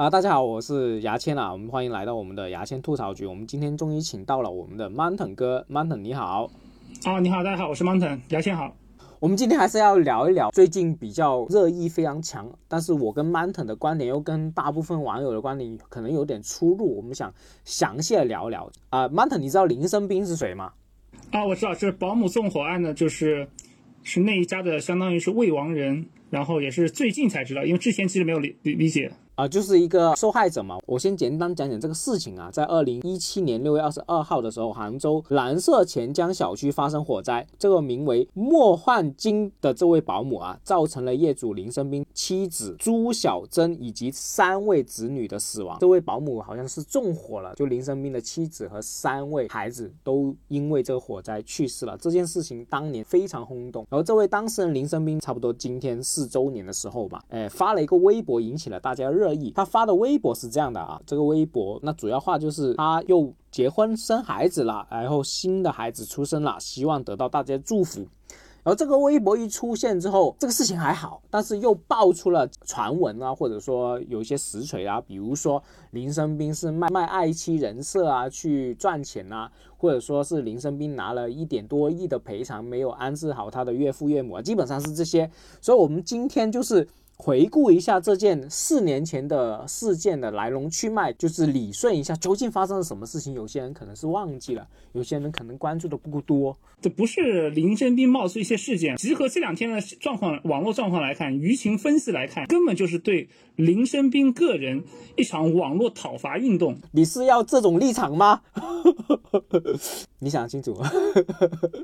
啊，大家好，我是牙签啊，我们欢迎来到我们的牙签吐槽局。我们今天终于请到了我们的 Mountain 哥，Mountain 你好。啊，你好，大家好，我是 Mountain，牙签好。我们今天还是要聊一聊最近比较热议非常强，但是我跟 Mountain 的观点又跟大部分网友的观点可能有点出入，我们想详细的聊一聊。啊，Mountain，你知道林生斌是谁吗？啊，我知道，是保姆纵火案呢，就是是那一家的，相当于是未亡人，然后也是最近才知道，因为之前其实没有理理理解。啊，就是一个受害者嘛。我先简单讲讲这个事情啊。在二零一七年六月二十二号的时候，杭州蓝色钱江小区发生火灾，这个名为莫焕晶的这位保姆啊，造成了业主林生斌妻子朱小珍以及三位子女的死亡。这位保姆好像是纵火了，就林生斌的妻子和三位孩子都因为这个火灾去世了。这件事情当年非常轰动。然后这位当事人林生斌，差不多今天四周年的时候吧，哎，发了一个微博，引起了大家热。他发的微博是这样的啊，这个微博那主要话就是他又结婚生孩子了，然后新的孩子出生了，希望得到大家祝福。然后这个微博一出现之后，这个事情还好，但是又爆出了传闻啊，或者说有一些实锤啊，比如说林生斌是卖卖爱妻人设啊去赚钱啊，或者说是林生斌拿了一点多亿的赔偿没有安置好他的岳父岳母啊，基本上是这些。所以我们今天就是。回顾一下这件四年前的事件的来龙去脉，就是理顺一下究竟发生了什么事情。有些人可能是忘记了，有些人可能关注的不够多。这不是林生斌冒出一些事件，集合这两天的状况、网络状况来看，舆情分析来看，根本就是对林生斌个人一场网络讨伐运动。你是要这种立场吗？你想清楚。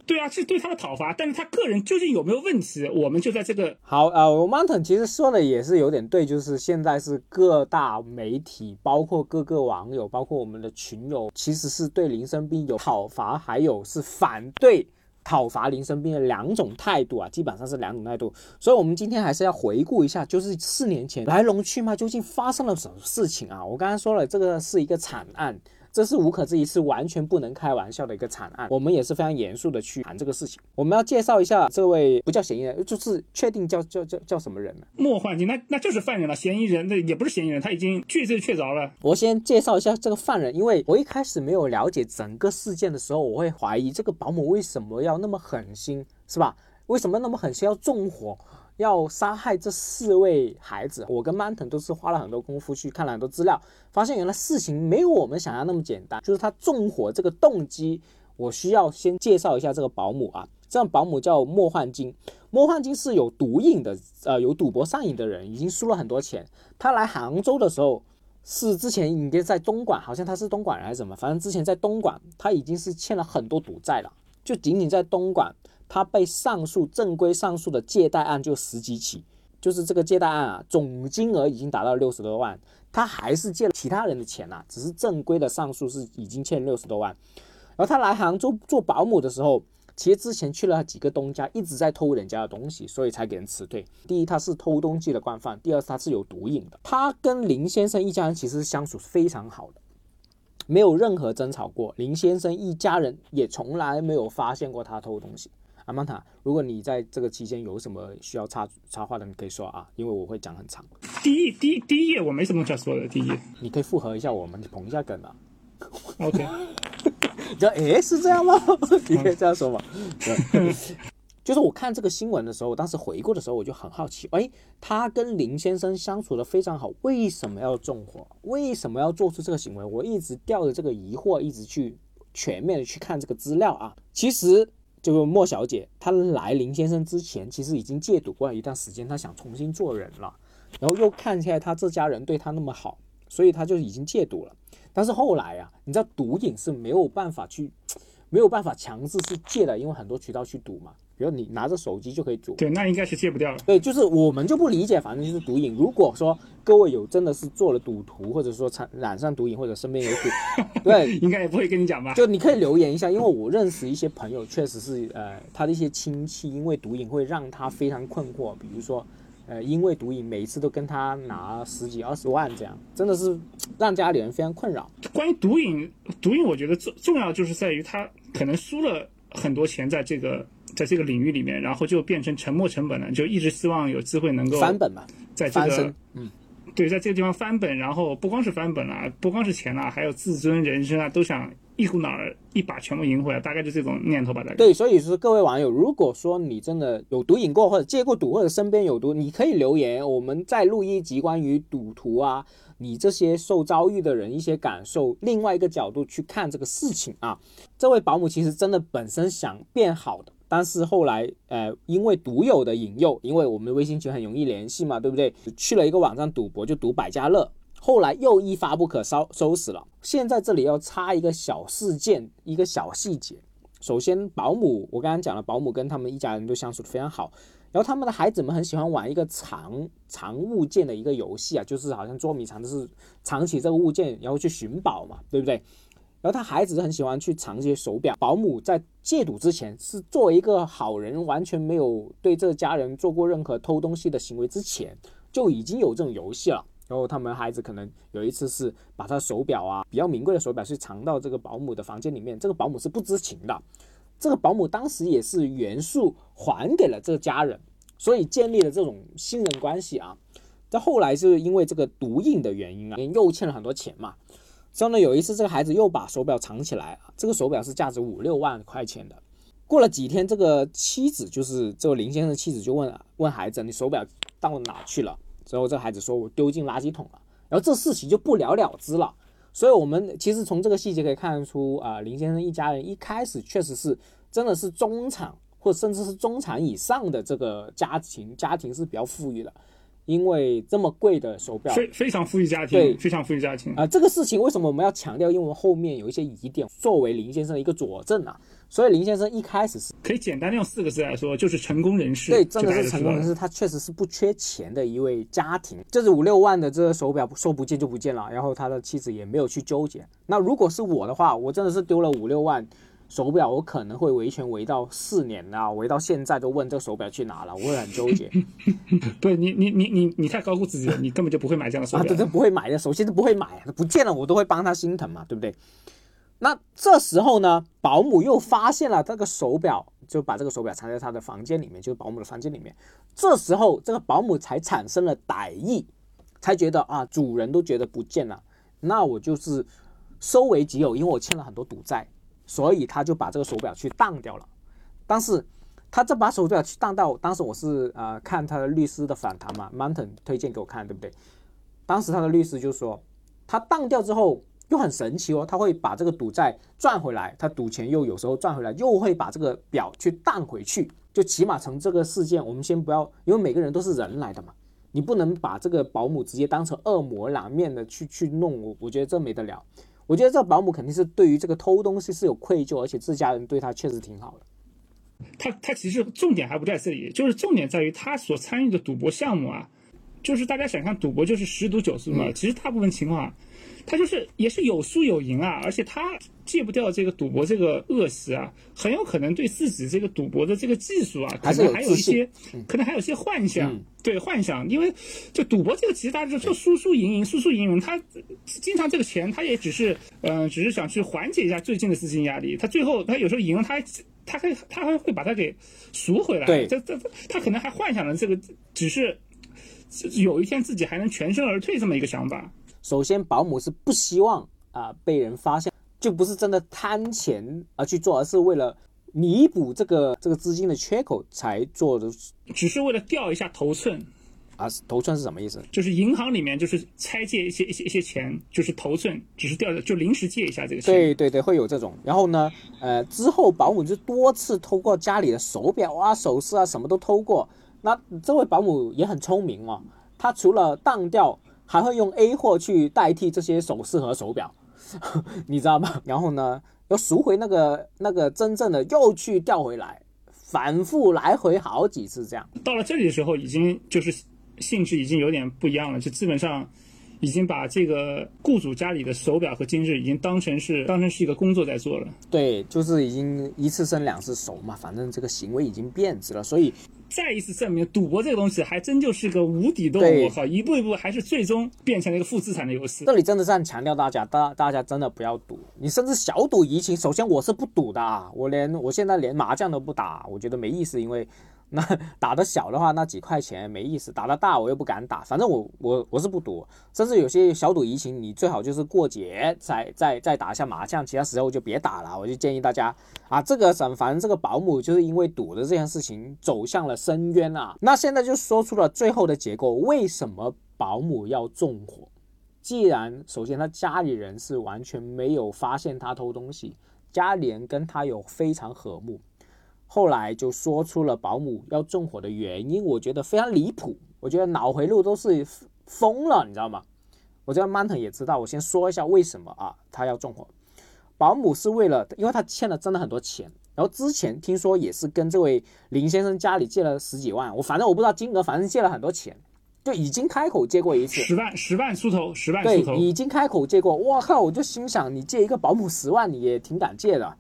对啊，是对他的讨伐，但是他个人究竟有没有问题？我们就在这个好呃，我 Mountain 其实说。说的也是有点对，就是现在是各大媒体，包括各个网友，包括我们的群友，其实是对林生斌有讨伐，还有是反对讨伐林生斌的两种态度啊，基本上是两种态度。所以，我们今天还是要回顾一下，就是四年前来龙去脉究竟发生了什么事情啊？我刚才说了，这个是一个惨案。这是无可置疑，是完全不能开玩笑的一个惨案。我们也是非常严肃的去谈这个事情。我们要介绍一下这位不叫嫌疑人，就是确定叫叫叫叫什么人呢？莫焕晶，那那就是犯人了。嫌疑人那也不是嫌疑人，他已经确罪确凿了。我先介绍一下这个犯人，因为我一开始没有了解整个事件的时候，我会怀疑这个保姆为什么要那么狠心，是吧？为什么那么狠心要纵火？要杀害这四位孩子，我跟曼腾都是花了很多功夫去看了很多资料，发现原来事情没有我们想象那么简单。就是他纵火这个动机，我需要先介绍一下这个保姆啊。这样保姆叫莫焕晶，莫焕晶是有毒瘾的，呃，有赌博上瘾的人，已经输了很多钱。他来杭州的时候，是之前应该在东莞，好像他是东莞人还是什么，反正之前在东莞，他已经是欠了很多赌债了，就仅仅在东莞。他被上诉正规上诉的借贷案就十几起，就是这个借贷案啊，总金额已经达到六十多万，他还是借了其他人的钱呐，只是正规的上诉是已经欠六十多万。然后他来杭州做保姆的时候，其实之前去了几个东家，一直在偷人家的东西，所以才给人辞退。第一，他是偷东西的惯犯；第二，他是有毒瘾的。他跟林先生一家人其实相处非常好的。没有任何争吵过，林先生一家人也从来没有发现过他偷东西。阿曼塔，如果你在这个期间有什么需要插插话的，你可以说啊，因为我会讲很长。第一第第一页我没什么想说的，第一页你可以复合一下我们，捧一下梗啊。OK，你说诶是这样吗？你可以这样说吗？就是我看这个新闻的时候，我当时回顾的时候，我就很好奇，哎，他跟林先生相处的非常好，为什么要纵火？为什么要做出这个行为？我一直吊着这个疑惑，一直去全面的去看这个资料啊。其实。这个莫小姐，她来林先生之前，其实已经戒赌过一段时间，她想重新做人了，然后又看起来她这家人对她那么好，所以她就已经戒赌了。但是后来呀，你知道毒瘾是没有办法去，没有办法强制去戒的，因为很多渠道去赌嘛。比如你拿着手机就可以赌，对，那应该是戒不掉了。对，就是我们就不理解，反正就是毒瘾。如果说各位有真的是做了赌徒，或者说产染上毒瘾，或者身边有赌，对，应该也不会跟你讲吧？就你可以留言一下，因为我认识一些朋友，确实是呃，他的一些亲戚因为毒瘾会让他非常困惑。比如说，呃，因为毒瘾每一次都跟他拿十几二十万这样，真的是让家里人非常困扰。关于毒瘾，毒瘾我觉得重重要就是在于他可能输了很多钱在这个。在这个领域里面，然后就变成沉没成本了，就一直希望有机会能够翻本嘛，在这个嗯，对，在这个地方翻本，然后不光是翻本啊，不光是钱啊，还有自尊、人生啊，都想一股脑儿一把全部赢回来，大概就这种念头吧。大概对，所以说各位网友，如果说你真的有毒瘾过，或者戒过赌，或者身边有毒，你可以留言，我们再录一集关于赌徒啊，你这些受遭遇的人一些感受，另外一个角度去看这个事情啊。这位保姆其实真的本身想变好的。但是后来，呃，因为赌友的引诱，因为我们微信群很容易联系嘛，对不对？去了一个网站赌博，就赌百家乐。后来又一发不可收收拾了。现在这里要插一个小事件，一个小细节。首先，保姆，我刚刚讲了，保姆跟他们一家人都相处的非常好。然后他们的孩子们很喜欢玩一个藏藏物件的一个游戏啊，就是好像捉迷藏，就是藏起这个物件，然后去寻宝嘛，对不对？然后他孩子很喜欢去藏这些手表。保姆在戒赌之前是作为一个好人，完全没有对这家人做过任何偷东西的行为之前，就已经有这种游戏了。然后他们孩子可能有一次是把他手表啊比较名贵的手表去藏到这个保姆的房间里面，这个保姆是不知情的。这个保姆当时也是原数还给了这个家人，所以建立了这种信任关系啊。到后来是因为这个毒瘾的原因啊，又欠了很多钱嘛。之后呢，有一次这个孩子又把手表藏起来啊，这个手表是价值五六万块钱的。过了几天，这个妻子就是这个林先生的妻子就问问孩子：“你手表到哪去了？”之后这个孩子说：“我丢进垃圾桶了。”然后这事情就不了了之了。所以，我们其实从这个细节可以看出啊，林先生一家人一开始确实是真的是中产或甚至是中产以上的这个家庭，家庭是比较富裕的。因为这么贵的手表，非非常富裕家庭，对，非常富裕家庭啊。这个事情为什么我们要强调？因为后面有一些疑点，作为林先生的一个佐证啊。所以林先生一开始是可以简单的用四个字来说，就是成功人士。对，真的是成功人士，他确实是不缺钱的一位家庭。就是五六万的这个手表说不见就不见了，然后他的妻子也没有去纠结。那如果是我的话，我真的是丢了五六万。手表我可能会维权维到四年啊，维到现在都问这个手表去哪了，我会很纠结。不，你你你你你太高估自己了，你根本就不会买这样的手表。啊，对，不会买的，首先是不会买，不见了我都会帮他心疼嘛，对不对？那这时候呢，保姆又发现了这个手表，就把这个手表藏在他的房间里面，就是保姆的房间里面。这时候这个保姆才产生了歹意，才觉得啊，主人都觉得不见了，那我就是收为己有，因为我欠了很多赌债。所以他就把这个手表去当掉了，但是他这把手表去当掉，当时我是呃看他的律师的访谈嘛，Mountain 推荐给我看，对不对？当时他的律师就说，他当掉之后又很神奇哦，他会把这个赌债赚回来，他赌钱又有时候赚回来，又会把这个表去当回去，就起码从这个事件，我们先不要，因为每个人都是人来的嘛，你不能把这个保姆直接当成恶魔两面的去去弄，我我觉得这没得了。我觉得这保姆肯定是对于这个偷东西是有愧疚，而且自家人对他确实挺好的。他他其实重点还不在这里，就是重点在于他所参与的赌博项目啊，就是大家想象赌博就是十赌九输嘛，其实大部分情况。他就是也是有输有赢啊，而且他戒不掉这个赌博这个恶习啊，很有可能对自己这个赌博的这个技术啊，可能还有一些，可能还有一些幻想，对幻想，因为就赌博这个其实大家就输输赢赢，输输赢赢，他经常这个钱他也只是，嗯，只是想去缓解一下最近的资金压力，他最后他有时候赢了，他他还他还会把它给赎回来，对，这这他可能还幻想着这个只是有一天自己还能全身而退这么一个想法。首先，保姆是不希望啊被人发现，就不是真的贪钱而去做，而是为了弥补这个这个资金的缺口才做的，只是为了调一下头寸啊。头寸是什么意思？就是银行里面就是拆借一些一些一些钱，就是头寸，只是调就临时借一下这个钱。对对对，会有这种。然后呢，呃，之后保姆就多次偷过家里的手表啊、首饰啊，什么都偷过。那这位保姆也很聪明哦，他除了当掉。还会用 A 货去代替这些首饰和手表，你知道吗？然后呢，要赎回那个那个真正的，又去调回来，反复来回好几次这样。到了这里的时候，已经就是性质已经有点不一样了，就基本上已经把这个雇主家里的手表和金饰已经当成是当成是一个工作在做了。对，就是已经一次生两次熟嘛，反正这个行为已经变质了，所以。再一次证明，赌博这个东西还真就是个无底洞。我靠，一步一步还是最终变成了一个负资产的游戏。这里真的是很强调大家，大大家真的不要赌。你甚至小赌怡情。首先我是不赌的啊，我连我现在连麻将都不打，我觉得没意思，因为 那打的小的话，那几块钱没意思；打的大，我又不敢打。反正我我我是不赌，甚至有些小赌怡情，你最好就是过节再再再打一下麻将，其他时候就别打了。我就建议大家啊，这个反反正这个保姆就是因为赌的这件事情走向了深渊啊。那现在就说出了最后的结构，为什么保姆要纵火？既然首先他家里人是完全没有发现他偷东西，家里人跟他有非常和睦。后来就说出了保姆要纵火的原因，我觉得非常离谱，我觉得脑回路都是疯了，你知道吗？我觉得 t n 也知道，我先说一下为什么啊，他要纵火。保姆是为了，因为他欠了真的很多钱，然后之前听说也是跟这位林先生家里借了十几万，我反正我不知道金额，反正借了很多钱，就已经开口借过一次，十万十万出头，十万对出，头，已经开口借过，我靠，我就心想你借一个保姆十万，你也挺敢借的。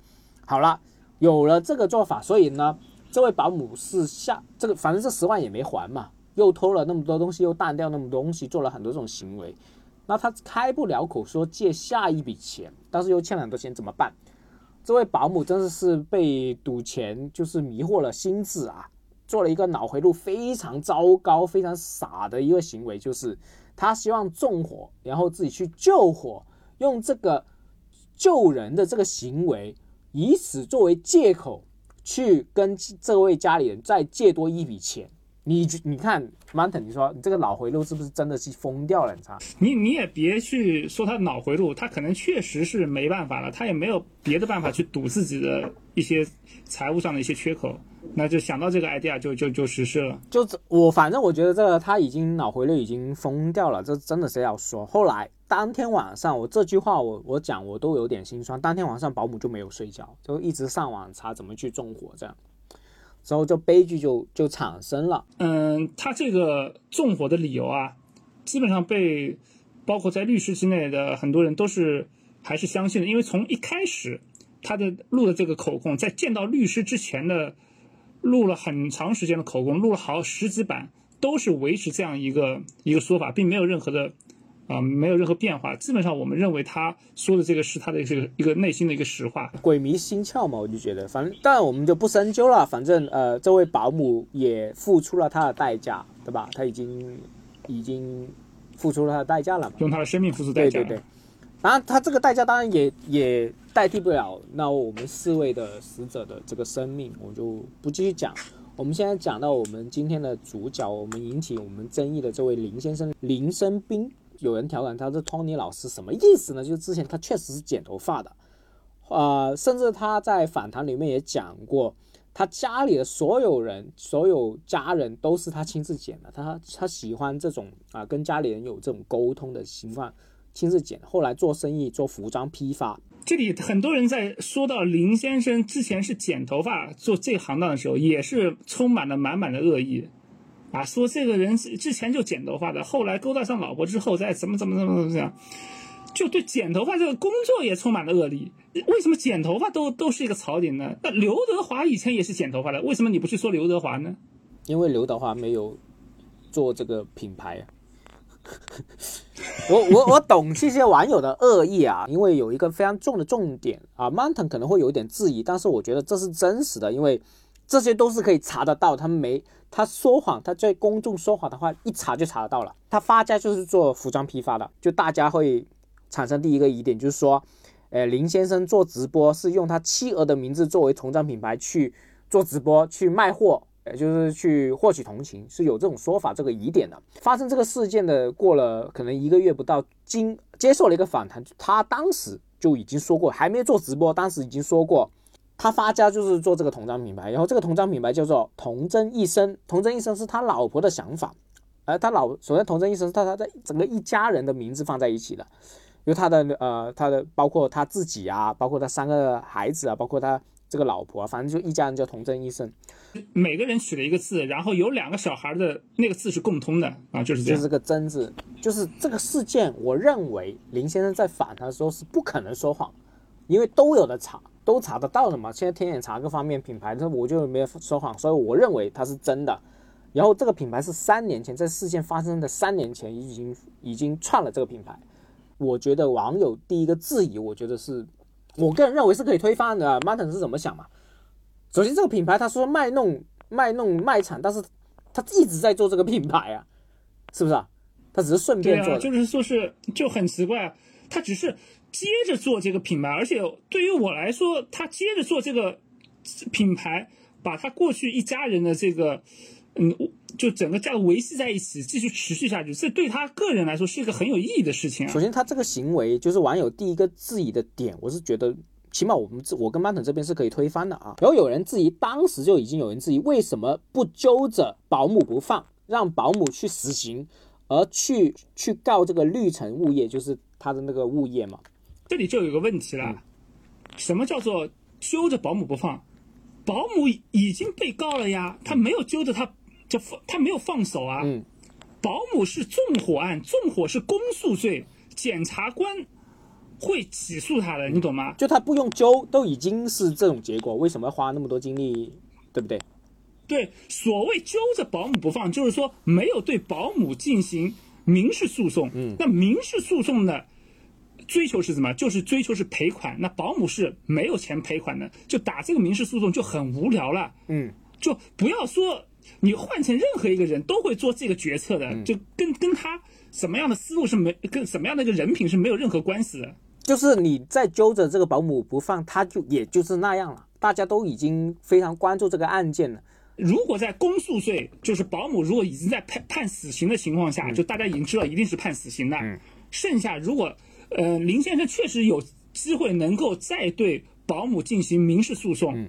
好了。有了这个做法，所以呢，这位保姆是下这个，反正这十万也没还嘛，又偷了那么多东西，又淡掉那么多东西，做了很多这种行为，那他开不了口说借下一笔钱，但是又欠了很多钱，怎么办？这位保姆真的是被赌钱就是迷惑了心智啊，做了一个脑回路非常糟糕、非常傻的一个行为，就是他希望纵火，然后自己去救火，用这个救人的这个行为。以此作为借口去跟这位家里人再借多一笔钱，你你看，Mountain，你说你这个脑回路是不是真的是疯掉了？你猜？你你也别去说他脑回路，他可能确实是没办法了，他也没有别的办法去堵自己的一些财务上的一些缺口，那就想到这个 idea 就就就实施了。就我反正我觉得这个他已经脑回路已经疯掉了，这真的是要说。后来。当天晚上，我这句话我我讲我都有点心酸。当天晚上，保姆就没有睡觉，就一直上网查怎么去纵火，这样，之后就悲剧就就产生了。嗯，他这个纵火的理由啊，基本上被包括在律师之内的很多人都是还是相信的，因为从一开始他的录的这个口供，在见到律师之前的录了很长时间的口供，录了好十几版，都是维持这样一个一个说法，并没有任何的。啊，没有任何变化。基本上，我们认为他说的这个是他的这个一个内心的一个实话。鬼迷心窍嘛，我就觉得，反正，但我们就不深究了。反正，呃，这位保姆也付出了他的代价，对吧？他已经已经付出了他的代价了嘛，用他的生命付出代价。对对对。当然，他这个代价当然也也代替不了那我们四位的死者的这个生命，我就不继续讲。我们现在讲到我们今天的主角，我们引起我们争议的这位林先生林生斌。有人调侃他是托尼老师，什么意思呢？就是之前他确实是剪头发的，呃，甚至他在访谈里面也讲过，他家里的所有人、所有家人都是他亲自剪的。他他喜欢这种啊，跟家里人有这种沟通的情况，亲自剪。后来做生意，做服装批发。这里很多人在说到林先生之前是剪头发做这行当的时候，也是充满了满满的恶意。啊，说这个人之前就剪头发的，后来勾搭上老婆之后再怎么怎么怎么怎么样，就对剪头发这个工作也充满了恶意。为什么剪头发都都是一个槽点呢？那刘德华以前也是剪头发的，为什么你不去说刘德华呢？因为刘德华没有做这个品牌。我我我懂这些网友的恶意啊，因为有一个非常重的重点啊，Mountain 可能会有一点质疑，但是我觉得这是真实的，因为这些都是可以查得到，他们没。他说谎，他在公众说谎的话，一查就查得到了。他发家就是做服装批发的，就大家会产生第一个疑点，就是说，呃，林先生做直播是用他妻儿的名字作为童装品牌去做直播去卖货，呃，就是去获取同情，是有这种说法这个疑点的。发生这个事件的过了可能一个月不到，经接受了一个访谈，他当时就已经说过，还没做直播，当时已经说过。他发家就是做这个童装品牌，然后这个童装品牌叫做童真一生，童真一生是他老婆的想法，而他老首先童真一生是他他的整个一家人的名字放在一起的，因为他的呃他的包括他自己啊，包括他三个孩子啊，包括他这个老婆，反正就一家人叫童真一生。每个人取了一个字，然后有两个小孩的那个字是共通的啊，就是这样。就是个真字，就是这个事件，我认为林先生在反他的时候是不可能说谎，因为都有的查。都查得到的嘛？现在天眼查各方面品牌，这我就没有说谎，所以我认为它是真的。然后这个品牌是三年前在事件发生的三年前已经已经创了这个品牌。我觉得网友第一个质疑，我觉得是我个人认为是可以推翻的。Martin 是怎么想嘛？首先这个品牌他说卖弄卖弄卖惨，但是他一直在做这个品牌啊，是不是啊？他只是顺便做的。就是说是就很奇怪，他只是接着做这个品牌，而且对于我来说，他接着做这个品牌，把他过去一家人的这个，嗯，就整个家维系在一起，继续持续下去，这对他个人来说是一个很有意义的事情啊首。先，他这个行为就是网友第一个质疑的点，我是觉得，起码我们这我跟曼腾这边是可以推翻的啊。然后有人质疑，当时就已经有人质疑，为什么不揪着保姆不放，让保姆去死刑，而去去告这个绿城物业，就是他的那个物业嘛？这里就有个问题了，什么叫做揪着保姆不放？保姆已经被告了呀，他没有揪着他，就放他没有放手啊。嗯，保姆是纵火案，纵火是公诉罪，检察官会起诉他的，你懂吗？就他不用揪，都已经是这种结果，为什么要花那么多精力，对不对？对，所谓揪着保姆不放，就是说没有对保姆进行民事诉讼。嗯，那民事诉讼的追求是什么？就是追求是赔款。那保姆是没有钱赔款的，就打这个民事诉讼就很无聊了。嗯，就不要说你换成任何一个人都会做这个决策嗯的，就跟跟他什么样的思路是没跟什么样的一个人品是没有任何关系的。就是你在揪着这个保姆不放，他就也就是那样了。大家都已经非常关注这个案件了。如果在公诉罪，就是保姆如果已经在判判死刑的情况下，就大家已经知道一定是判死刑的。剩下如果呃林先生确实有机会能够再对保姆进行民事诉讼，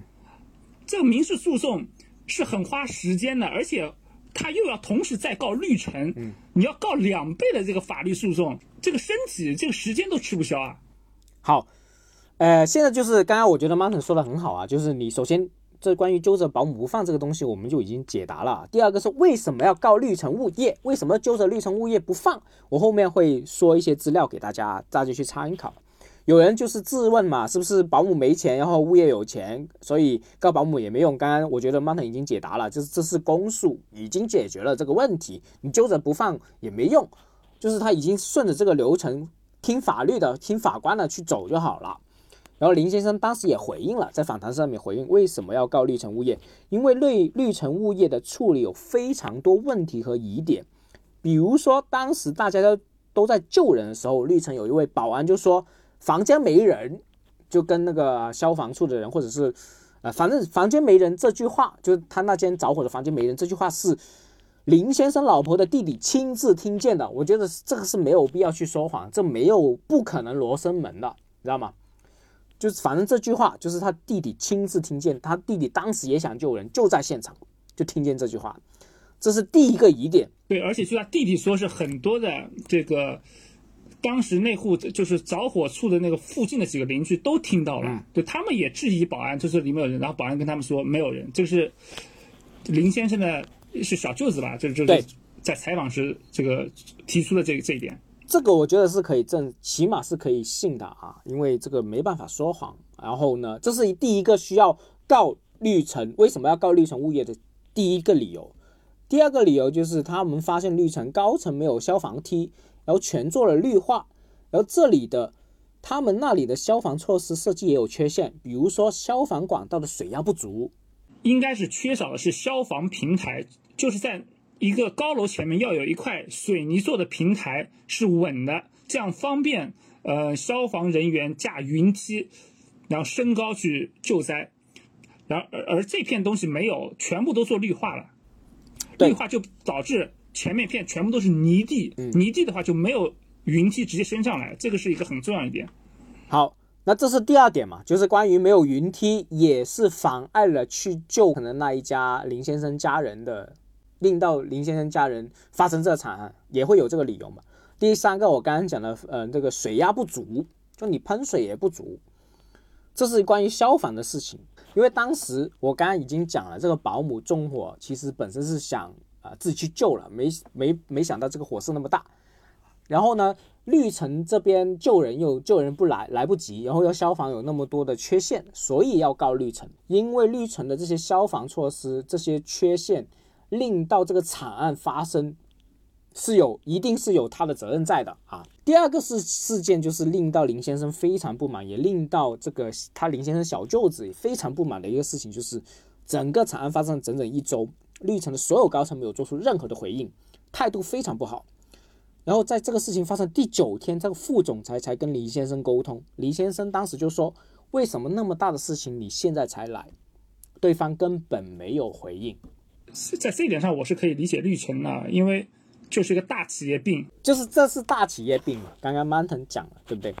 这个民事诉讼是很花时间的，而且他又要同时再告绿城，你要告两倍的这个法律诉讼，这个身体这个时间都吃不消啊。好，呃，现在就是刚刚我觉得 Martin 说的很好啊，就是你首先这关于揪着保姆不放这个东西，我们就已经解答了。第二个是为什么要告绿城物业？为什么揪着绿城物业不放？我后面会说一些资料给大家，大家去参考。有人就是质问嘛，是不是保姆没钱，然后物业有钱，所以告保姆也没用？刚刚我觉得 Martin 已经解答了，就是这是公诉，已经解决了这个问题，你揪着不放也没用，就是他已经顺着这个流程听法律的、听法官的去走就好了。然后林先生当时也回应了，在访谈上面回应为什么要告绿城物业，因为绿绿城物业的处理有非常多问题和疑点，比如说当时大家都都在救人的时候，绿城有一位保安就说房间没人，就跟那个消防处的人或者是呃，反正房间没人这句话，就是他那间着火的房间没人这句话是林先生老婆的弟弟亲自听见的，我觉得这个是没有必要去说谎，这没有不可能罗生门的，你知道吗？就是反正这句话就是他弟弟亲自听见，他弟弟当时也想救人，就在现场就听见这句话，这是第一个疑点。对，而且据他弟弟说，是很多的这个当时那户就是着火处的那个附近的几个邻居都听到了，对他们也质疑保安，就是里面有人，然后保安跟他们说没有人，就是林先生的是小舅子吧，就就对是在采访时这个提出的这这一点。这个我觉得是可以证，起码是可以信的啊，因为这个没办法说谎。然后呢，这是第一个需要告绿城，为什么要告绿城物业的第一个理由。第二个理由就是他们发现绿城高层没有消防梯，然后全做了绿化，然后这里的他们那里的消防措施设计也有缺陷，比如说消防管道的水压不足，应该是缺少的是消防平台，就是在一个高楼前面要有一块水泥做的平台是稳的，这样方便呃消防人员架云梯，然后升高去救灾。然而而这片东西没有，全部都做绿化了，绿化就导致前面片全部都是泥地，泥地的话就没有云梯直接升上来，这个是一个很重要一点。好，那这是第二点嘛，就是关于没有云梯，也是妨碍了去救可能那一家林先生家人的，令到林先生家人发生这场案，也会有这个理由嘛。第三个，我刚刚讲的，呃，这个水压不足，就你喷水也不足，这是关于消防的事情。因为当时我刚刚已经讲了，这个保姆纵火其实本身是想啊、自己去救了，没没没想到这个火势那么大。然后呢，绿城这边救人又救人不来，来不及，然后又消防有那么多的缺陷，所以要告绿城，因为绿城的这些消防措施这些缺陷，令到这个惨案发生，是有一定是有他的责任在的啊。第二个是事件，就是令到林先生非常不满，也令到这个他林先生小舅子也非常不满的一个事情，就是整个惨案发生整整一周，绿城的所有高层没有做出任何的回应，态度非常不好。然后在这个事情发生第九天，这个副总裁才跟林先生沟通。林先生当时就说：“为什么那么大的事情你现在才来？”对方根本没有回应。在这一点上，我是可以理解绿城的，因为就是一个大企业病，就是这是大企业病嘛。刚刚 Mountain 讲了，对不对？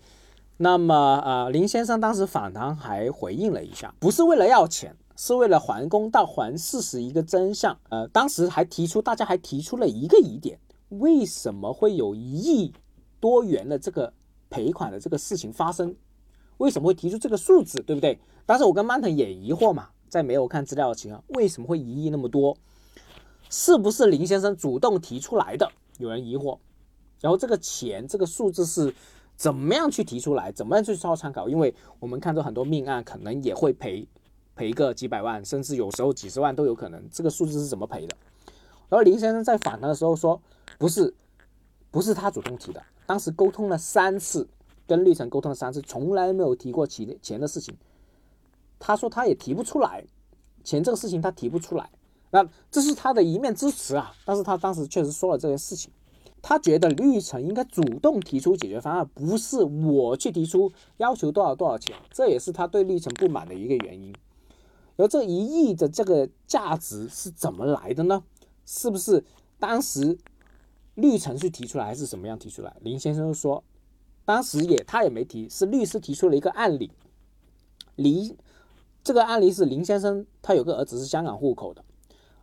那么呃，林先生当时访谈还回应了一下，不是为了要钱，是为了还公道、还事实一个真相。呃，当时还提出，大家还提出了一个疑点。为什么会有一亿多元的这个赔款的这个事情发生？为什么会提出这个数字，对不对？当时我跟曼腾也疑惑嘛，在没有看资料的情况，为什么会一亿那么多？是不是林先生主动提出来的？有人疑惑。然后这个钱这个数字是怎么样去提出来？怎么样去做参考？因为我们看到很多命案可能也会赔赔个几百万，甚至有时候几十万都有可能。这个数字是怎么赔的？然后林先生在访谈的时候说。不是，不是他主动提的。当时沟通了三次，跟绿城沟通了三次，从来没有提过钱钱的事情。他说他也提不出来，钱这个事情他提不出来。那这是他的一面之词啊。但是他当时确实说了这件事情。他觉得绿城应该主动提出解决方案，不是我去提出要求多少多少钱。这也是他对绿城不满的一个原因。而这一亿的这个价值是怎么来的呢？是不是当时？律程序提出来还是什么样提出来？林先生说，当时也他也没提，是律师提出了一个案例。林这个案例是林先生他有个儿子是香港户口的，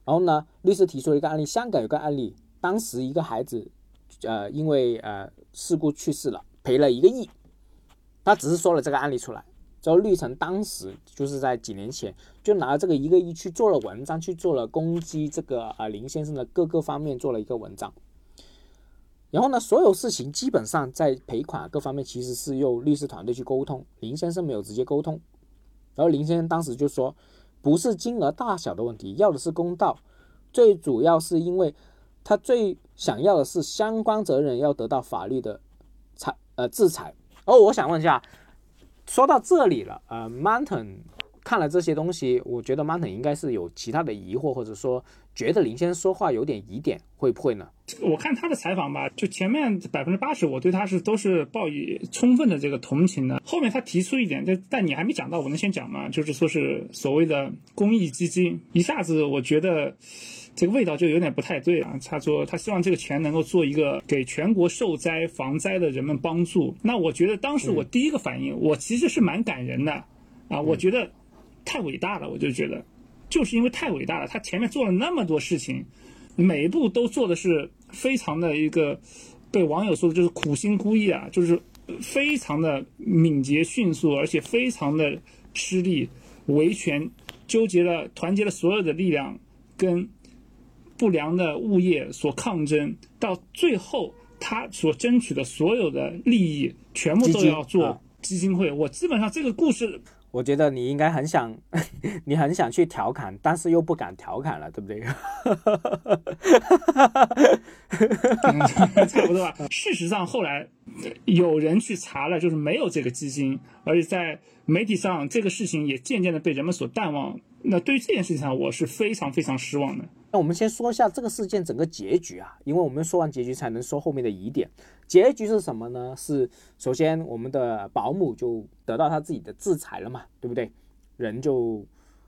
然后呢，律师提出了一个案例，香港有个案例，当时一个孩子呃因为呃事故去世了，赔了一个亿。他只是说了这个案例出来，之后绿城当时就是在几年前就拿这个一个亿去做了文章，去做了攻击这个呃林先生的各个方面做了一个文章。然后呢，所有事情基本上在赔款各方面其实是用律师团队去沟通，林先生没有直接沟通。然后林先生当时就说，不是金额大小的问题，要的是公道，最主要是因为他最想要的是相关责任要得到法律的裁呃制裁。哦，我想问一下，说到这里了，呃，Mountain。看了这些东西，我觉得 Mountain 应该是有其他的疑惑，或者说觉得林先生说话有点疑点，会不会呢？我看他的采访吧，就前面百分之八十，我对他是都是抱以充分的这个同情的。后面他提出一点，但但你还没讲到，我能先讲吗？就是说是所谓的公益基金，一下子我觉得这个味道就有点不太对啊。他说他希望这个钱能够做一个给全国受灾防灾的人们帮助。那我觉得当时我第一个反应，我其实是蛮感人的啊，我觉得。太伟大了，我就觉得，就是因为太伟大了，他前面做了那么多事情，每一步都做的是非常的一个，被网友说的就是苦心孤诣啊，就是非常的敏捷迅速，而且非常的吃力，维权纠结了团结了所有的力量，跟不良的物业所抗争，到最后他所争取的所有的利益，全部都要做基金会。我基本上这个故事。我觉得你应该很想，你很想去调侃，但是又不敢调侃了，对不对？差不多吧。事实上，后来有人去查了，就是没有这个基金，而且在媒体上，这个事情也渐渐的被人们所淡忘。那对于这件事情上，我是非常非常失望的。那我们先说一下这个事件整个结局啊，因为我们说完结局才能说后面的疑点。结局是什么呢？是首先我们的保姆就得到他自己的制裁了嘛，对不对？人就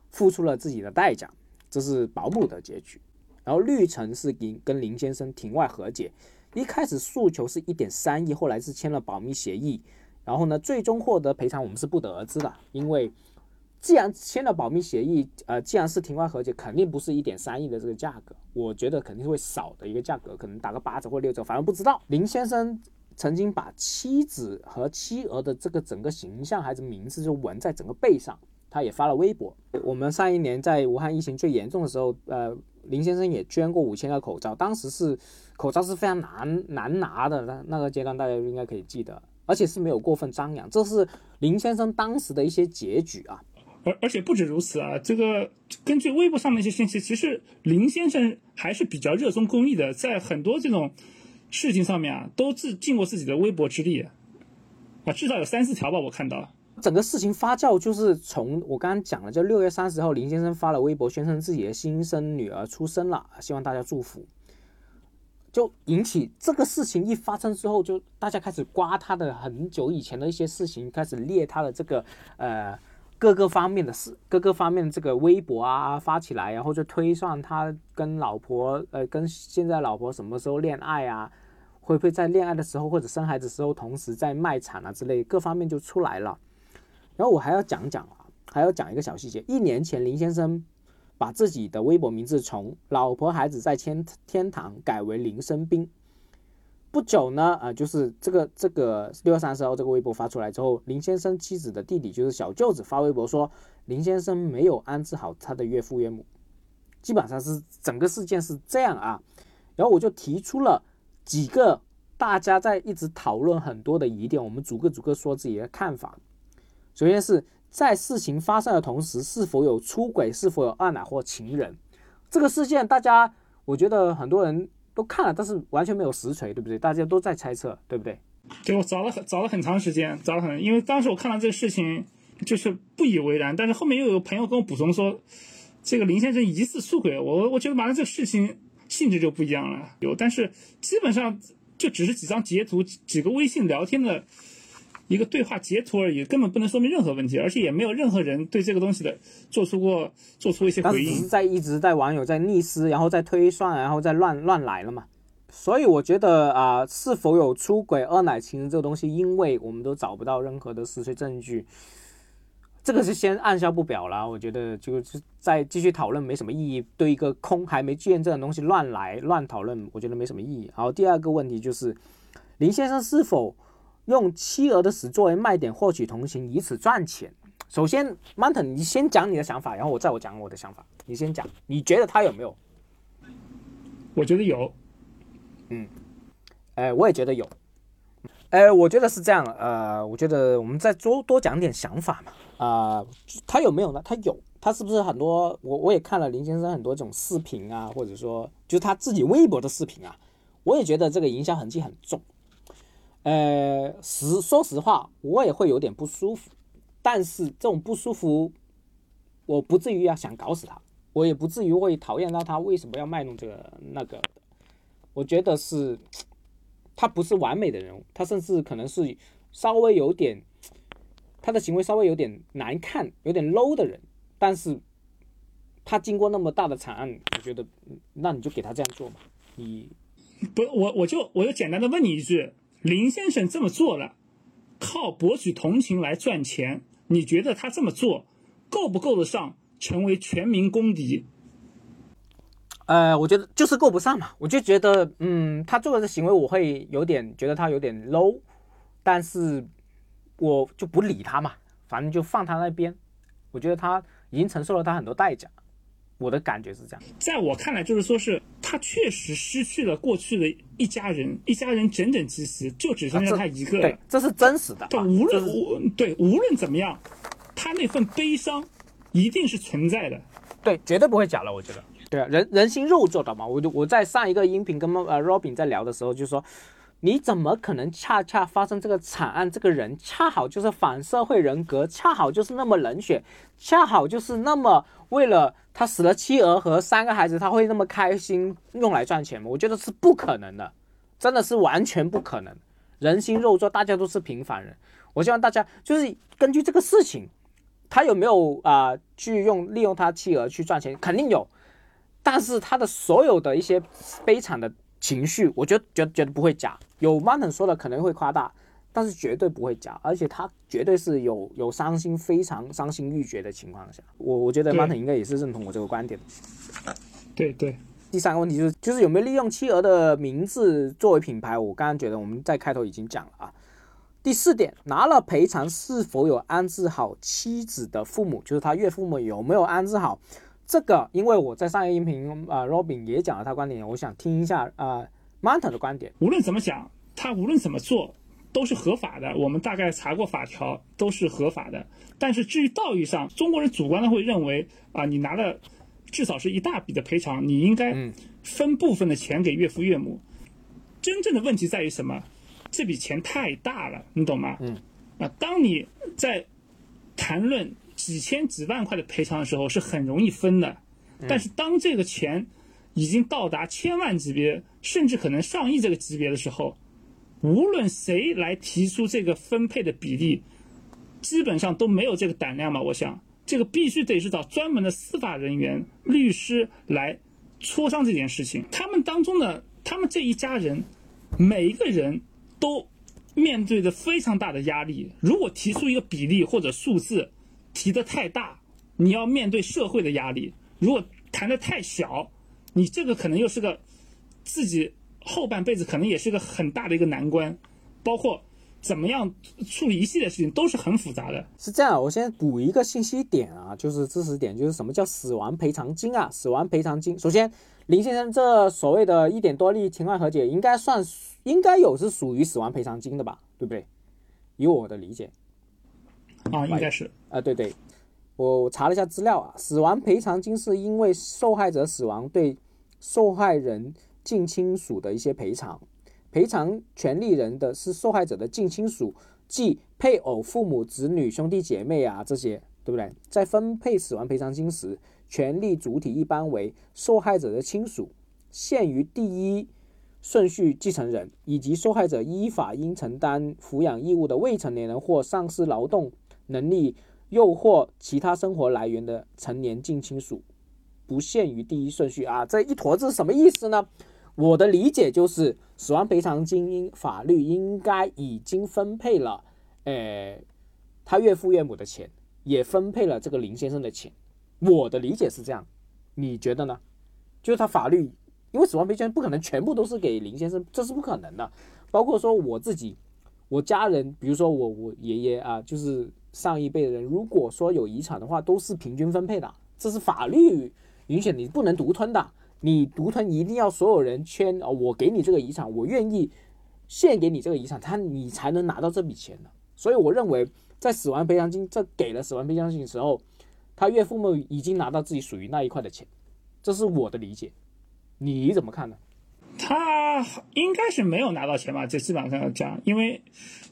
付出了自己的代价，这是保姆的结局。然后绿城是跟跟林先生庭外和解，一开始诉求是一点三亿，后来是签了保密协议，然后呢，最终获得赔偿我们是不得而知的，因为。既然签了保密协议，呃，既然是庭外和解，肯定不是一点三亿的这个价格，我觉得肯定会少的一个价格，可能打个八折或六折，反正不知道。林先生曾经把妻子和妻儿的这个整个形象还是名字就纹在整个背上，他也发了微博。我们上一年在武汉疫情最严重的时候，呃，林先生也捐过五千个口罩，当时是口罩是非常难难拿的，那那个阶段大家应该可以记得，而且是没有过分张扬，这是林先生当时的一些结局啊。而而且不止如此啊，这个根据微博上面一些信息，其实林先生还是比较热衷公益的，在很多这种事情上面啊，都自尽过自己的微薄之力，啊，至少有三四条吧，我看到了，整个事情发酵就是从我刚刚讲了，就六月三十号，林先生发了微博宣称自己的新生女儿出生了，希望大家祝福。就引起这个事情一发生之后，就大家开始刮他的很久以前的一些事情，开始列他的这个呃各个方面的事，各个方面这个微博啊发起来，然后就推算他跟老婆呃跟现在老婆什么时候恋爱啊，会不会在恋爱的时候或者生孩子时候同时在卖惨啊之类，各方面就出来了。然后我还要讲讲啊，还要讲一个小细节，一年前林先生。把自己的微博名字从“老婆孩子在天天堂”改为“林生斌”。不久呢，啊，就是这个这个六月三十号这个微博发出来之后，林先生妻子的弟弟就是小舅子发微博说，林先生没有安置好他的岳父岳母，基本上是整个事件是这样啊。然后我就提出了几个大家在一直讨论很多的疑点，我们逐个逐个说自己的看法。首先是。在事情发生的同时，是否有出轨，是否有二奶或情人？这个事件，大家我觉得很多人都看了，但是完全没有实锤，对不对？大家都在猜测，对不对？对我找了很找了很长时间，找了很，因为当时我看到这个事情就是不以为然，但是后面又有朋友跟我补充说，这个林先生疑似出轨，我我觉得马上这个事情性质就不一样了。有，但是基本上就只是几张截图，几个微信聊天的。一个对话截图而已，根本不能说明任何问题，而且也没有任何人对这个东西的做出过做出一些回应。只是在一直在网友在逆思，然后在推算，然后再乱乱来了嘛。所以我觉得啊，是否有出轨、二奶情人这个东西，因为我们都找不到任何的实锤证据，这个是先按下不表了。我觉得就是再继续讨论没什么意义，对一个空还没见证的东西乱来乱讨论，我觉得没什么意义。好，第二个问题就是林先生是否？用妻儿的死作为卖点获取同情，以此赚钱。首先，Mountain，你先讲你的想法，然后我再我讲我的想法。你先讲，你觉得他有没有？我觉得有。嗯，哎，我也觉得有。哎，我觉得是这样。呃，我觉得我们再多多讲点想法嘛。啊，他有没有呢？他有。他是不是很多？我我也看了林先生很多这种视频啊，或者说就是他自己微博的视频啊，我也觉得这个营销痕迹很重。呃，实说实话，我也会有点不舒服，但是这种不舒服，我不至于要想搞死他，我也不至于会讨厌到他为什么要卖弄这个那个。我觉得是，他不是完美的人物，他甚至可能是稍微有点，他的行为稍微有点难看、有点 low 的人，但是他经过那么大的惨案，我觉得，那你就给他这样做嘛。你不，我我就我就简单的问你一句。林先生这么做了，靠博取同情来赚钱，你觉得他这么做够不够得上成为全民公敌？呃，我觉得就是够不上嘛。我就觉得，嗯，他做的行为我会有点觉得他有点 low，但是我就不理他嘛，反正就放他那边。我觉得他已经承受了他很多代价。我的感觉是这样，在我看来，就是说是他确实失去了过去的一家人，一家人整整齐齐，就只剩下他一个。对，这是真实的。对，无论无对无论怎么样，他那份悲伤一定是存在的。对，绝对不会假了，我觉得。对啊，人人心肉做的嘛。我就我在上一个音频跟呃 Robin 在聊的时候，就说。你怎么可能恰恰发生这个惨案？这个人恰好就是反社会人格，恰好就是那么冷血，恰好就是那么为了他死了妻儿和三个孩子，他会那么开心用来赚钱吗？我觉得是不可能的，真的是完全不可能。人心肉做，大家都是平凡人。我希望大家就是根据这个事情，他有没有啊去用利用他妻儿去赚钱？肯定有，但是他的所有的一些悲惨的。情绪，我觉得觉觉得不会假，有 Martin 说的可能会夸大，但是绝对不会假，而且他绝对是有有伤心，非常伤心欲绝的情况下，我我觉得 Martin 应该也是认同我这个观点。对对，第三个问题就是就是有没有利用妻儿的名字作为品牌？我刚刚觉得我们在开头已经讲了啊。第四点，拿了赔偿是否有安置好妻子的父母，就是他岳父母有没有安置好？这个，因为我在上一个音频啊，Robin 也讲了他观点，我想听一下啊，Manta 的观点。无论怎么讲，他无论怎么做都是合法的。我们大概查过法条，都是合法的。但是至于道义上，中国人主观的会认为啊，你拿了至少是一大笔的赔偿，你应该分部分的钱给岳父岳母。真正的问题在于什么？这笔钱太大了，你懂吗？嗯。啊，当你在谈论几千几万块的赔偿的时候是很容易分的，但是当这个钱已经到达千万级别，甚至可能上亿这个级别的时候，无论谁来提出这个分配的比例，基本上都没有这个胆量吧？我想，这个必须得是找专门的司法人员、律师来磋商这件事情。他们当中的，他们这一家人，每一个人都面对着非常大的压力。如果提出一个比例或者数字提的太大，你要面对社会的压力；如果谈得太小，你这个可能又是个自己后半辈子可能也是个很大的一个难关，包括。怎么样处理一系列事情都是很复杂的。是这样，我先补一个信息点啊，就是知识点，就是什么叫死亡赔偿金啊？死亡赔偿金，首先林先生这所谓的一点多例庭外和解，应该算应该有是属于死亡赔偿金的吧？对不对？以我的理解，啊，应该是啊，对对，我查了一下资料啊，死亡赔偿金是因为受害者死亡对受害人近亲属的一些赔偿。赔偿权利人的是受害者的近亲属，即配偶、父母、子女、兄弟姐妹啊，这些对不对？在分配死亡赔偿金时，权利主体一般为受害者的亲属，限于第一顺序继承人，以及受害者依法应承担抚养义务的未成年人或丧失劳动能力又或其他生活来源的成年近亲属，不限于第一顺序啊！这一坨字什么意思呢？我的理解就是，死亡赔偿金应法律应该已经分配了，呃，他岳父岳母的钱，也分配了这个林先生的钱。我的理解是这样，你觉得呢？就是他法律，因为死亡赔偿不可能全部都是给林先生，这是不可能的。包括说我自己，我家人，比如说我我爷爷啊，就是上一辈的人，如果说有遗产的话，都是平均分配的，这是法律允许你不能独吞的。你独吞一定要所有人签啊！我给你这个遗产，我愿意献给你这个遗产，他你才能拿到这笔钱的。所以我认为，在死亡赔偿金这给了死亡赔偿金的时候，他岳父母已经拿到自己属于那一块的钱，这是我的理解。你怎么看呢？他应该是没有拿到钱吧？就基本上这样，因为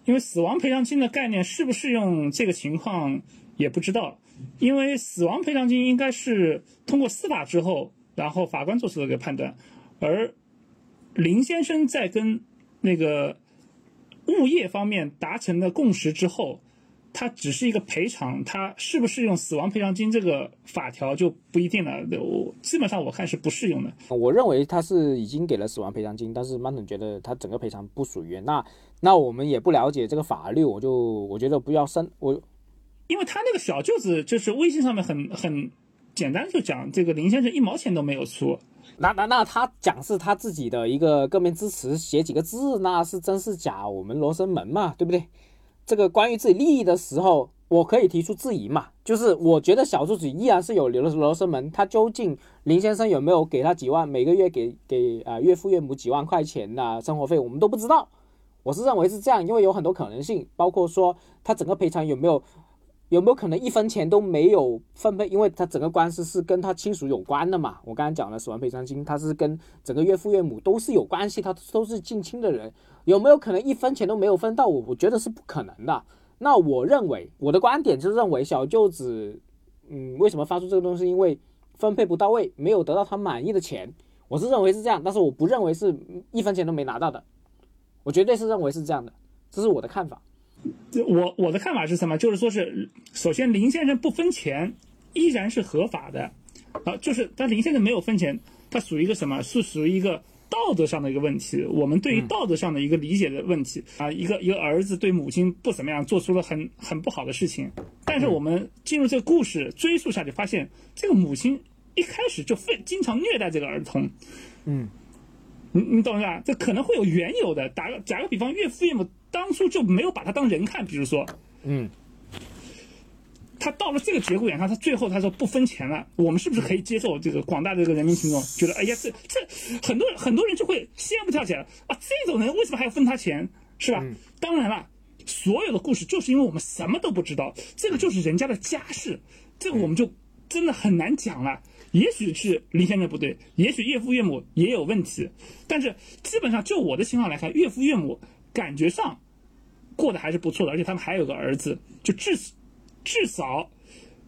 因为死亡赔偿金的概念适不适用这个情况也不知道，因为死亡赔偿金应该是通过司法之后。然后法官做出了一个判断，而林先生在跟那个物业方面达成了共识之后，他只是一个赔偿，他适不适用死亡赔偿金这个法条就不一定了。我基本上我看是不适用的。我认为他是已经给了死亡赔偿金，但是曼总觉得他整个赔偿不属于。那那我们也不了解这个法律，我就我觉得不要深我，因为他那个小舅子就是微信上面很很。简单就讲，这个林先生一毛钱都没有出，那那那他讲是他自己的一个个面支持，写几个字，那是真是假？我们罗生门嘛，对不对？这个关于自己利益的时候，我可以提出质疑嘛？就是我觉得小柱子依然是有留了罗生门，他究竟林先生有没有给他几万，每个月给给啊岳父岳母几万块钱的生活费，我们都不知道。我是认为是这样，因为有很多可能性，包括说他整个赔偿有没有。有没有可能一分钱都没有分配？因为他整个官司是跟他亲属有关的嘛。我刚才讲了死亡赔偿金，他是跟整个岳父岳母都是有关系，他都是近亲的人。有没有可能一分钱都没有分到？我我觉得是不可能的。那我认为我的观点就是认为小舅子，嗯，为什么发出这个东西？因为分配不到位，没有得到他满意的钱。我是认为是这样，但是我不认为是一分钱都没拿到的。我绝对是认为是这样的，这是我的看法。我我的看法是什么？就是说是，首先林先生不分钱依然是合法的，啊，就是但林先生没有分钱，他属于一个什么？是属于一个道德上的一个问题。我们对于道德上的一个理解的问题啊，一个一个儿子对母亲不怎么样，做出了很很不好的事情，但是我们进入这个故事追溯下去，发现这个母亲一开始就非经常虐待这个儿童，嗯，你你懂是吧？这可能会有缘由的。打个打个比方，岳父岳母。当初就没有把他当人看，比如说，嗯，他到了这个节骨眼上，他最后他说不分钱了，我们是不是可以接受？这个广大的这个人民群众觉得，哎呀，这这很多很多人就会先不跳起来啊！这种人为什么还要分他钱？是吧？当然了，所有的故事就是因为我们什么都不知道，这个就是人家的家事，这个我们就真的很难讲了。也许是林先生不对，也许岳父岳母也有问题，但是基本上就我的情况来看，岳父岳母感觉上。过得还是不错的，而且他们还有个儿子，就至至少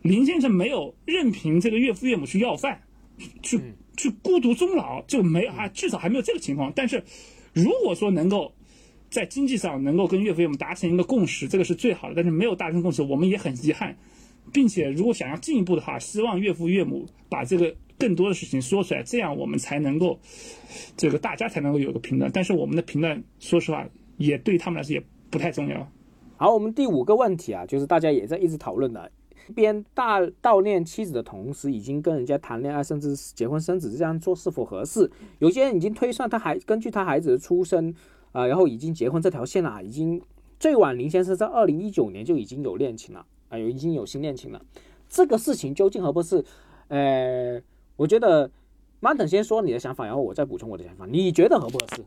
林先生没有任凭这个岳父岳母去要饭，去去孤独终老，就没啊，至少还没有这个情况。但是如果说能够在经济上能够跟岳父岳母达成一个共识，这个是最好的。但是没有达成共识，我们也很遗憾，并且如果想要进一步的话，希望岳父岳母把这个更多的事情说出来，这样我们才能够这个大家才能够有个评断。但是我们的评断，说实话，也对他们来说也不太重要。好，我们第五个问题啊，就是大家也在一直讨论的，一边大悼念妻子的同时，已经跟人家谈恋爱，甚至结婚生子，这样做是否合适？有些人已经推算他还根据他孩子的出生啊、然后已经结婚这条线了，已经最晚林先生在二零一九年就已经有恋情了，啊、有已经有新恋情了。这个事情究竟合不合适？呃，我觉得 Martin 先说你的想法，然后我再补充我的想法。你觉得合不合适？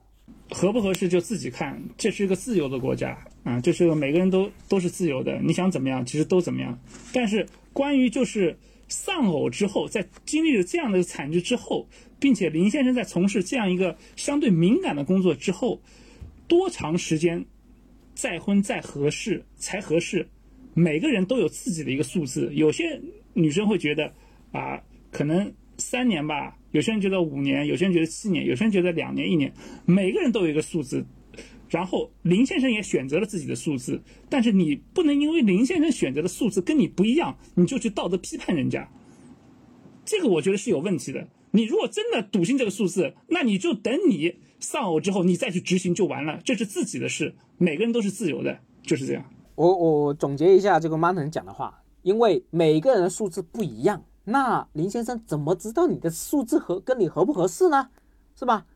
合不合适就自己看，这是一个自由的国家啊，这是个每个人都都是自由的，你想怎么样，其实都怎么样。但是关于就是丧偶之后，在经历了这样的惨剧之后，并且林先生在从事这样一个相对敏感的工作之后，多长时间再婚再合适才合适？每个人都有自己的一个数字，有些女生会觉得啊，可能三年吧，有些人觉得五年，有些人觉得七年，有些人觉得两年、一年，每个人都有一个数字。然后林先生也选择了自己的数字，但是你不能因为林先生选择的数字跟你不一样，你就去道德批判人家。这个我觉得是有问题的。你如果真的笃信这个数字，那你就等你丧偶之后，你再去执行就完了，这是自己的事，每个人都是自由的，就是这样。我我总结一下这个 Martin 讲的话，因为每个人的数字不一样，那林先生怎么知道你的数字合跟你合不合适呢？是吧？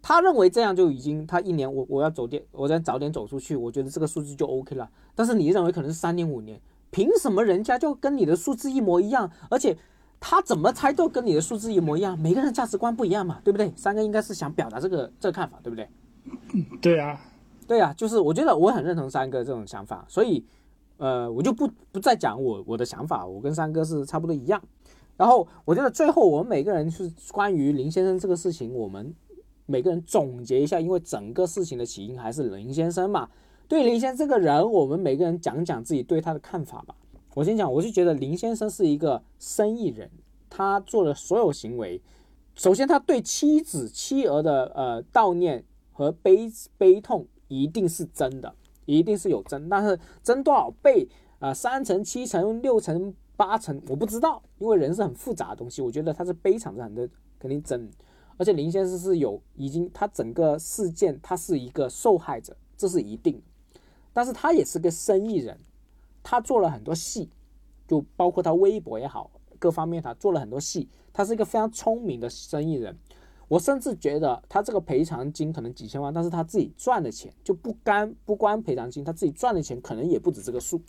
他认为这样就已经，他一年我我要走点，我再早点走出去，我觉得这个数字就 OK 了。但是你认为可能是三年五年，凭什么人家就跟你的数字一模一样？而且他怎么猜都跟你的数字一模一样？每个人价值观不一样嘛，对不对？三哥应该是想表达这个这个看法，对不对？对啊，对啊，就是我觉得我很认同三哥这种想法，所以呃，我就不不再讲我我的想法，我跟三哥是差不多一样。然后我觉得最后我们每个人是关于林先生这个事情，我们每个人总结一下，因为整个事情的起因还是林先生嘛。对林先生这个人，我们每个人讲讲自己对他的看法吧。我先讲，我是觉得林先生是一个生意人，他做的所有行为，首先他对妻子妻儿的呃悼念和悲悲痛一定是真的，一定是有真，但是真多少倍啊、三成、七成、六成、八成，我不知道，因为人是很复杂的东西。我觉得他是悲惨惨的，肯定真。而且林先生是有已经，他整个事件他是一个受害者，这是一定。但是他也是个生意人，他做了很多戏，就包括他微博也好，各方面他做了很多戏。他是一个非常聪明的生意人，我甚至觉得他这个赔偿金可能几千万，但是他自己赚的钱就不干不关赔偿金，他自己赚的钱可能也不止这个数。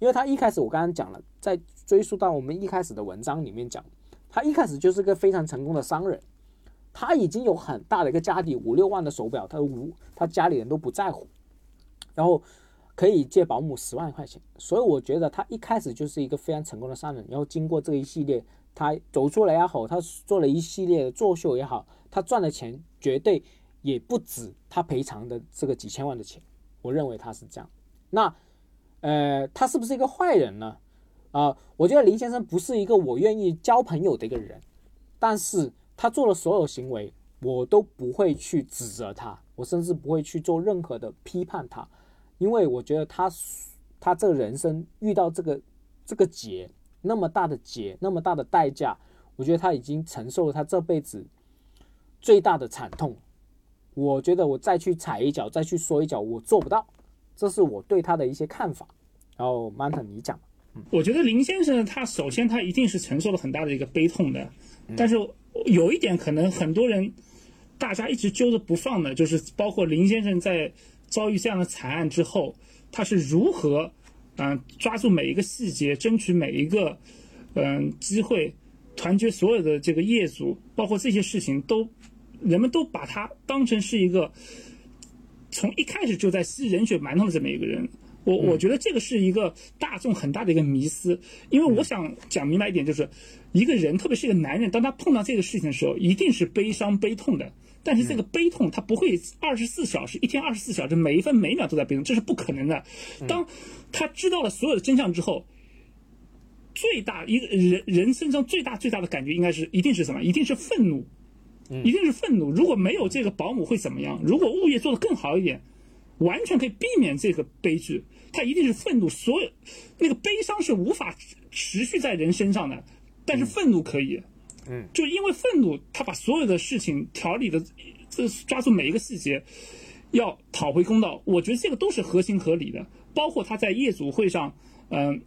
因为他一开始我刚刚讲了，在追溯到我们一开始的文章里面讲，他一开始就是个非常成功的商人，他已经有很大的一个家底，五六万的手表，他无他家里人都不在乎，然后可以借保姆十万块钱，所以我觉得他一开始就是一个非常成功的商人。然后经过这一系列，他走出来也好，他做了一系列的作秀也好，他赚的钱绝对也不止他赔偿的这个几千万的钱。我认为他是这样。那呃，他是不是一个坏人呢？啊、我觉得林先生不是一个我愿意交朋友的一个人，但是他做的所有行为，我都不会去指责他，我甚至不会去做任何的批判他，因为我觉得他他这个人生遇到这个这个劫那么大的劫，那么大的代价，我觉得他已经承受了他这辈子最大的惨痛。我觉得我再去踩一脚，再去说一脚，我做不到。这是我对他的一些看法。然后 m a n t 你讲。我觉得林先生他首先他一定是承受了很大的一个悲痛的，但是有一点可能很多人大家一直揪着不放的，就是包括林先生在遭遇这样的惨案之后，他是如何嗯、抓住每一个细节，争取每一个嗯、机会，团结所有的这个业主，包括这些事情都人们都把他当成是一个从一开始就在吸人血馒头的这么一个人。我我觉得这个是一个大众很大的一个迷思，因为我想讲明白一点，就是一个人，特别是一个男人，当他碰到这个事情的时候，一定是悲伤悲痛的。但是这个悲痛，他不会二十四小时，一天二十四小时，每一分每秒都在悲痛，这是不可能的。当他知道了所有的真相之后，最大一个人人身上最大最大的感觉应该是一定是什么？一定是愤怒，一定是愤怒。如果没有这个保姆会怎么样？如果物业做得更好一点，完全可以避免这个悲剧。他一定是愤怒，所有那个悲伤是无法持续在人身上的，但是愤怒可以。嗯，嗯就因为愤怒，他把所有的事情条理的，这抓住每一个细节，要讨回公道。我觉得这个都是合情合理的。包括他在业主会上，嗯，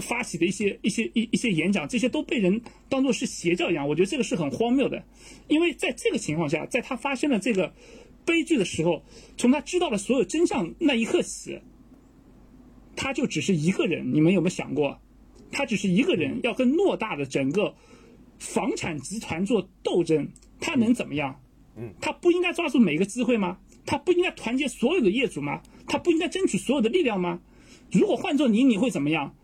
发起的一些一些一一些演讲，这些都被人当做是邪教一样。我觉得这个是很荒谬的，因为在这个情况下，在他发生了这个悲剧的时候，从他知道了所有真相那一刻起，他就只是一个人。你们有没有想过，他只是一个人要跟偌大的整个。房产集团做斗争，他能怎么样？嗯，他不应该抓住每一个机会吗？他不应该团结所有的业主吗？他不应该争取所有的力量吗？如果换做你，你会怎么样？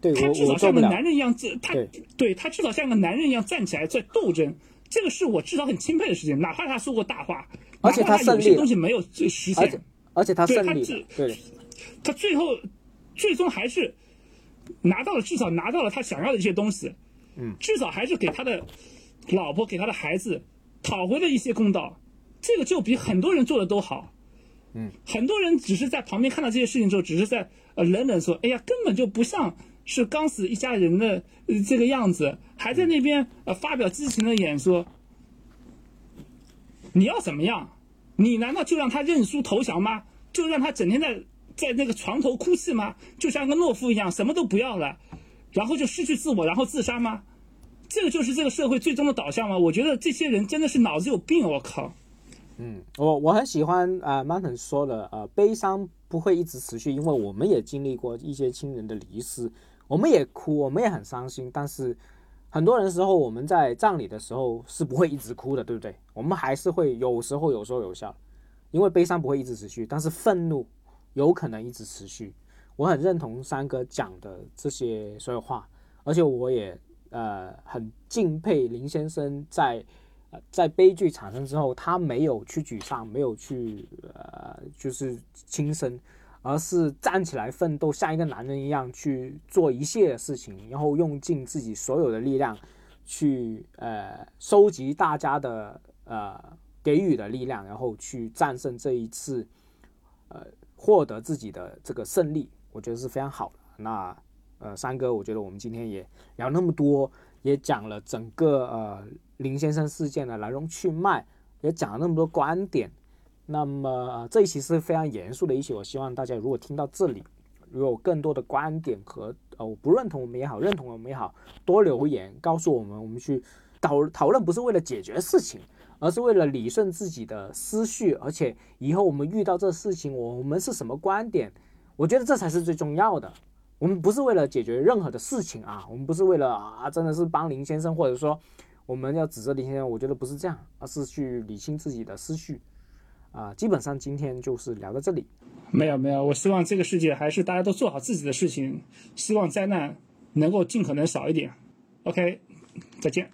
对，他至少像个男人一样，这他对对他至少像个男人一样站起来在斗争，这个是我至少很钦佩的事情。哪怕他说过大话，而且他有些东西没有实而且现，而且他对胜利他只对，他最后最终还是拿到了，至少拿到了他想要的一些东西。嗯，至少还是给他的老婆、给他的孩子讨回了一些公道，这个就比很多人做的都好。嗯，很多人只是在旁边看到这些事情之后，只是在呃冷冷说：“哎呀，根本就不像是刚死一家人的这个样子，还在那边呃发表激情的演说。”你要怎么样？你难道就让他认输投降吗？就让他整天在在那个床头哭泣吗？就像个懦夫一样，什么都不要了？然后就失去自我，然后自杀吗？这个就是这个社会最终的导向吗？我觉得这些人真的是脑子有病！我靠！嗯，我我很喜欢啊，Martin 说的，呃，悲伤不会一直持续，因为我们也经历过一些亲人的离世，我们也哭，我们也很伤心。但是很多人时候，我们在葬礼的时候是不会一直哭的，对不对？我们还是会有时候有说有笑，因为悲伤不会一直持续，但是愤怒有可能一直持续。我很认同三哥讲的这些所有话，而且我也呃很敬佩林先生在呃在悲剧产生之后，他没有去沮丧，没有去呃就是轻生，而是站起来奋斗，像一个男人一样去做一切的事情，然后用尽自己所有的力量去呃收集大家的呃给予的力量，然后去战胜这一次呃获得自己的这个胜利。我觉得是非常好的。那呃，三哥，我觉得我们今天也聊那么多，也讲了整个呃林先生事件的来龙去脉，也讲了那么多观点。那么、这一期是非常严肃的一期，我希望大家如果听到这里，如果有更多的观点和呃我不认同我们也好，认同我们也好，多留言告诉我们，我们去讨讨论，不是为了解决事情，而是为了理顺自己的思绪，而且以后我们遇到这事情，我们是什么观点？我觉得这才是最重要的。我们不是为了解决任何的事情啊，我们不是为了啊，真的是帮林先生，或者说我们要指责林先生，我觉得不是这样，而是去理清自己的思绪啊。基本上今天就是聊到这里。没有没有，我希望这个世界还是大家都做好自己的事情，希望灾难能够尽可能少一点。OK，再见。